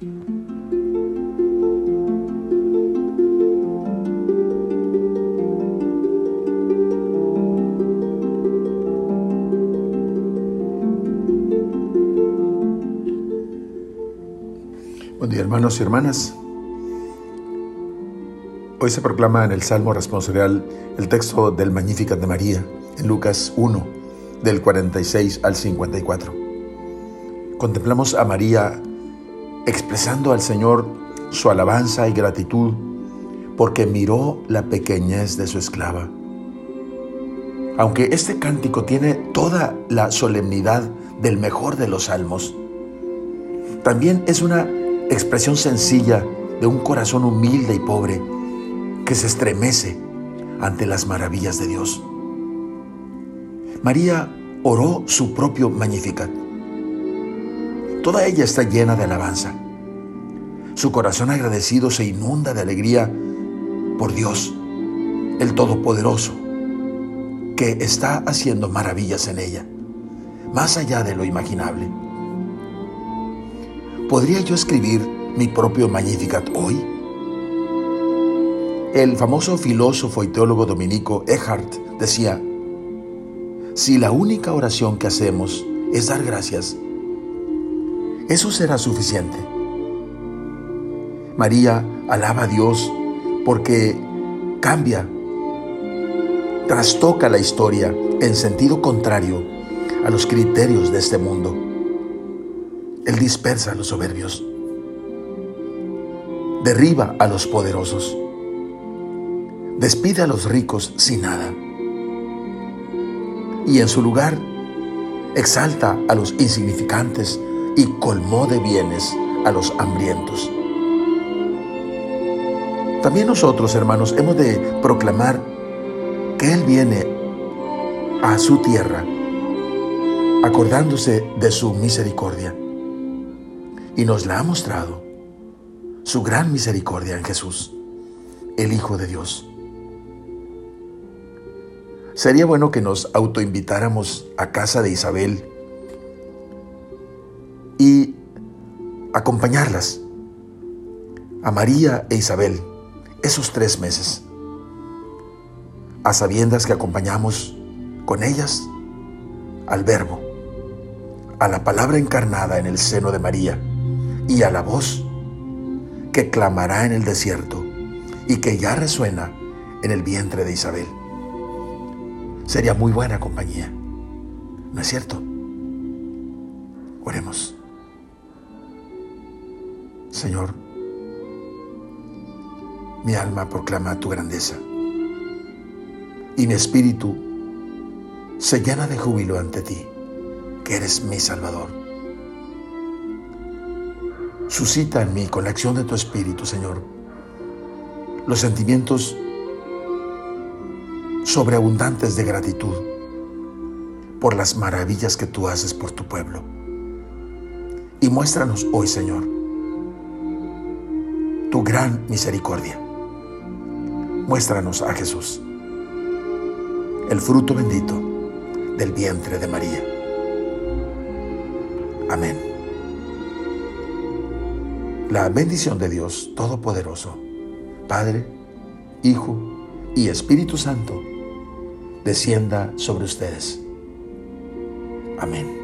Buen día hermanos y hermanas. Hoy se proclama en el Salmo responsorial el texto del Magnificat de María en Lucas 1, del 46 al 54. Contemplamos a María expresando al Señor su alabanza y gratitud porque miró la pequeñez de su esclava. Aunque este cántico tiene toda la solemnidad del mejor de los salmos, también es una expresión sencilla de un corazón humilde y pobre que se estremece ante las maravillas de Dios. María oró su propio Magnificat. Toda ella está llena de alabanza. Su corazón agradecido se inunda de alegría por Dios, el Todopoderoso, que está haciendo maravillas en ella, más allá de lo imaginable. ¿Podría yo escribir mi propio Magnificat hoy? El famoso filósofo y teólogo dominico Eckhart decía, si la única oración que hacemos es dar gracias, eso será suficiente. María alaba a Dios porque cambia, trastoca la historia en sentido contrario a los criterios de este mundo. Él dispersa a los soberbios, derriba a los poderosos, despide a los ricos sin nada y en su lugar exalta a los insignificantes y colmó de bienes a los hambrientos. También nosotros, hermanos, hemos de proclamar que Él viene a su tierra acordándose de su misericordia y nos la ha mostrado, su gran misericordia en Jesús, el Hijo de Dios. Sería bueno que nos autoinvitáramos a casa de Isabel acompañarlas, a María e Isabel, esos tres meses, a sabiendas que acompañamos con ellas al Verbo, a la palabra encarnada en el seno de María y a la voz que clamará en el desierto y que ya resuena en el vientre de Isabel sería muy buena compañía. ¿No es cierto? Oremos. Señor, mi alma proclama tu grandeza y mi espíritu se llena de júbilo ante ti, que eres mi Salvador. Suscita en mí, con la acción de tu espíritu, Señor, los sentimientos sobreabundantes de gratitud por las maravillas que tú haces por tu pueblo. Y muéstranos hoy, Señor, tu gran misericordia. Muéstranos a Jesús, el fruto bendito del vientre de María. Amén. La bendición de Dios Todopoderoso, Padre, Hijo y Espíritu Santo, descienda sobre ustedes. Amén.